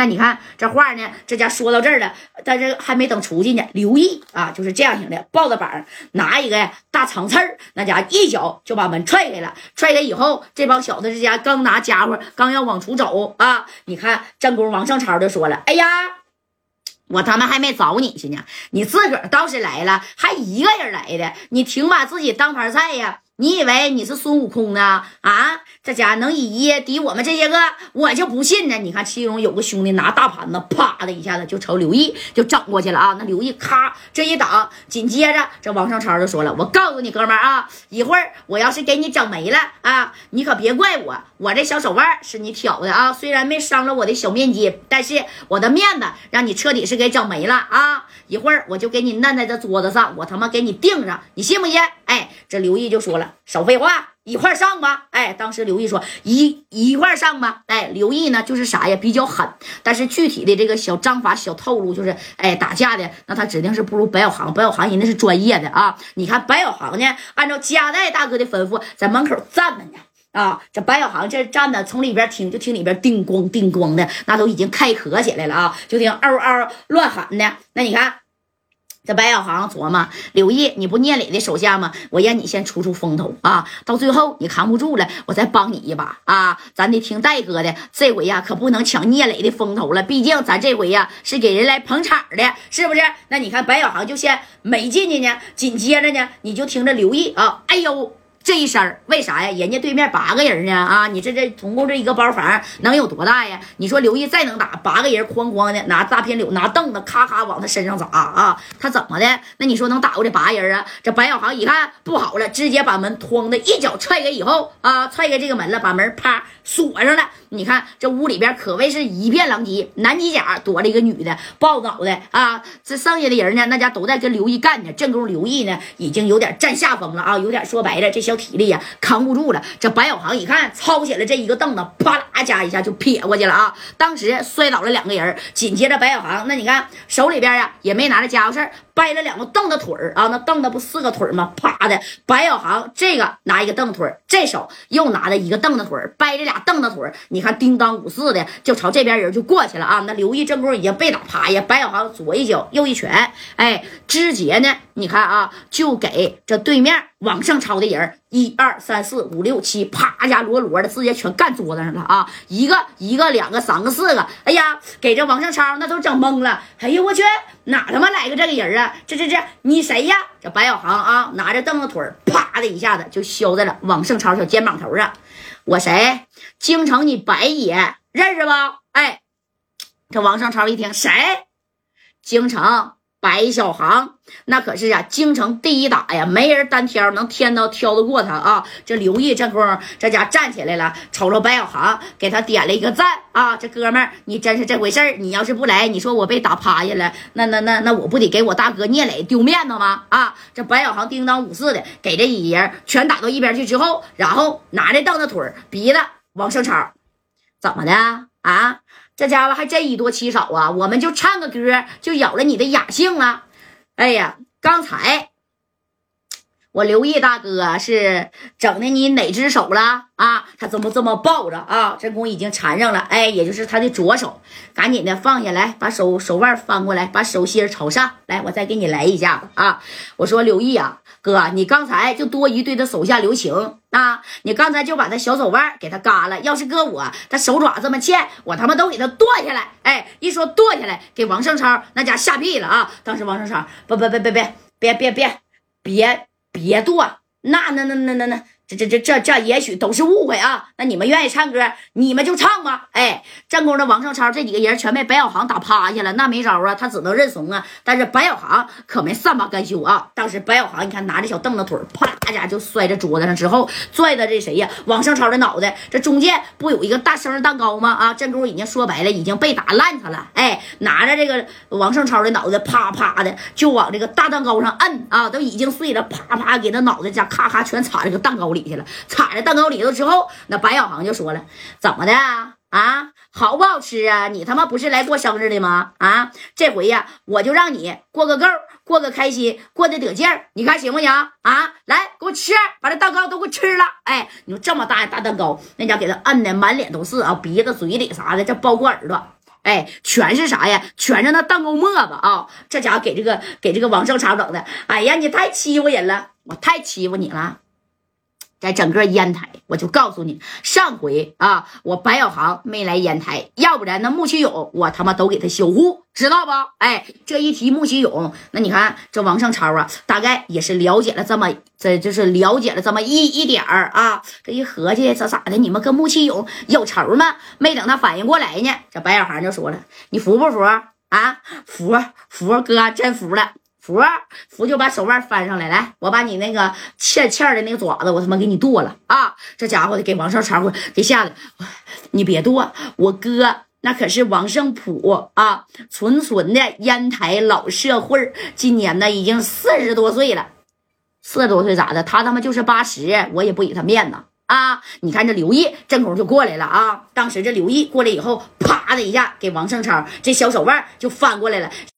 那你看这话呢，这家说到这儿了，但是还没等出去呢。刘毅啊，就是这样型的，抱着板拿一个大长刺儿，那家一脚就把门踹开了。踹开以后，这帮小子这家刚拿家伙，刚要往出走啊，你看正宫王胜超就说了：“哎呀，我他妈还没找你去呢，你自个儿倒是来了，还一个人来的，你挺把自己当盘菜呀？”你以为你是孙悟空呢？啊，这家伙能以一敌我们这些个，我就不信呢。你看，其中有个兄弟拿大盘子，啪的一下子就朝刘毅就整过去了啊！那刘毅咔这一挡，紧接着这王胜超就说了：“我告诉你哥们儿啊，一会儿我要是给你整没了啊，你可别怪我，我这小手腕是你挑的啊。虽然没伤了我的小面筋，但是我的面子让你彻底是给整没了啊！一会儿我就给你摁在这桌子上，我他妈给你钉上，你信不信？哎，这刘毅就说了。少废话，一块上吧！哎，当时刘毅说一一块上吧！哎，刘毅呢就是啥呀，比较狠，但是具体的这个小章法、小套路，就是哎打架的，那他指定是不如白小航。白小航人那是专业的啊！你看白小航呢，按照加代大哥的吩咐，在门口站着呢。啊，这白小航这站的，从里边听就听里边叮咣叮咣的，那都已经开壳起来了啊！就听嗷嗷乱喊的。那你看。这白小航琢磨：刘毅，你不聂磊的手下吗？我让你先出出风头啊，到最后你扛不住了，我再帮你一把啊！咱得听戴哥的，这回呀可不能抢聂磊的风头了，毕竟咱这回呀是给人来捧场的，是不是？那你看白小航就先没进去呢，紧接着呢，你就听着刘毅啊，哎呦！这一声为啥呀？人家对面八个人呢啊！你这这总共这一个包房能有多大呀？你说刘毅再能打，八个人哐哐的拿大片柳拿凳子咔咔往他身上砸啊！他怎么的？那你说能打过这八人啊？这白小航一看不好了，直接把门哐的一脚踹开以后啊，踹开这个门了，把门啪锁上了。你看这屋里边可谓是一片狼藉，男机甲躲了一个女的，抱脑袋啊！这剩下的人呢，那家都在跟刘毅干呢。正宫刘毅呢，已经有点占下风了啊，有点说白了，这些小体力呀扛不住了。这白小航一看，抄起来这一个凳子，啪啦加一下就撇过去了啊！当时摔倒了两个人，紧接着白小航那你看手里边呀也没拿着家伙事儿。掰了两个凳子腿儿啊，那凳子不四个腿吗？啪的，白小航这个拿一个凳腿，这手又拿着一个凳子腿，掰着俩凳子腿，你看叮当五四的就朝这边人就过去了啊。那刘毅正功已经被打趴下，白小航左一脚右一拳，哎，直接呢，你看啊，就给这对面往上抄的人一二三四五六七，啪家摞摞的直接全干桌子上了啊！一个一个两个三个四个，哎呀，给这王胜超那都整懵了。哎呦我去！哪他妈来个这个人啊？这这这，你谁呀？这白小航啊，拿着凳子腿啪的一下子就削在了王胜超小肩膀头上。我谁？京城你白爷认识不？哎，这王胜超一听，谁？京城。白小航，那可是啊，京城第一打呀，没人单挑能天都挑得过他啊！这刘毅这功夫，这家站起来了，瞅着白小航，给他点了一个赞啊！这哥们儿，你真是这回事儿！你要是不来，你说我被打趴下了，那那那那我不得给我大哥聂磊丢面子吗？啊！这白小航叮当五四的给这一人全打到一边去之后，然后拿着凳子腿逼的王胜超，怎么的啊？这家伙还真以多欺少啊！我们就唱个歌，就咬了你的雅兴了。哎呀，刚才我刘毅大哥是整的你哪只手了啊？他怎么这么抱着啊？真功已经缠上了，哎，也就是他的左手，赶紧的放下来，把手手腕翻过来，把手心朝上来，我再给你来一下子啊！我说刘毅啊。哥，你刚才就多余对他手下留情啊！你刚才就把他小手腕给他嘎了。要是搁我，他手爪这么欠，我他妈都给他剁下来。哎，一说剁下来，给王胜超那家吓屁了啊！当时王胜超，不不不不别别别别别别剁，那那那那那那。这这这这这也许都是误会啊！那你们愿意唱歌，你们就唱吧。哎，正宫的王胜超这几个人全被白小航打趴下了，那没招啊，他只能认怂啊。但是白小航可没善罢甘休啊！当时白小航你看拿着小凳子腿啪家就摔在桌子上之后，拽的这谁呀？王胜超的脑袋，这中间不有一个大生日蛋糕吗？啊，正宫已经说白了，已经被打烂他了。哎，拿着这个王胜超的脑袋，啪啪的就往这个大蛋糕上摁啊，都已经碎了，啪啪给他脑袋家咔咔全插这个蛋糕里。去了，踩在蛋糕里头之后，那白小航就说了：“怎么的啊？好不好吃啊？你他妈不是来过生日的吗？啊，这回呀，我就让你过个够，过个开心，过得得劲儿，你看行不行啊？来，给我吃，把这蛋糕都给我吃了。哎，你说这么大大蛋糕，那家伙给他摁的满脸都是啊，鼻子、嘴里啥的，这包括耳朵。哎，全是啥呀？全是那蛋糕沫子啊！这家伙给这个给这个王胜超整的，哎呀，你太欺负人了，我太欺负你了。在整个烟台，我就告诉你，上回啊，我白小航没来烟台，要不然那穆启勇我他妈都给他修护，知道不？哎，这一提穆启勇，那你看这王胜超啊，大概也是了解了这么，这就是了解了这么一一点儿啊。这一合计，这咋的？你们跟穆启勇有仇吗？没等他反应过来呢，这白小航就说了：“你服不服啊？服服哥，真服了。”福福就把手腕翻上来，来，我把你那个欠欠的那个爪子，我他妈给你剁了啊！这家伙给王胜超给吓得，你别剁，我哥那可是王胜普啊，纯纯的烟台老社会，今年呢已经四十多岁了，四十多岁咋的？他他妈就是八十，我也不给他面子啊！你看这刘毅正空就过来了啊！当时这刘毅过来以后，啪的一下给王胜超这小手腕就翻过来了。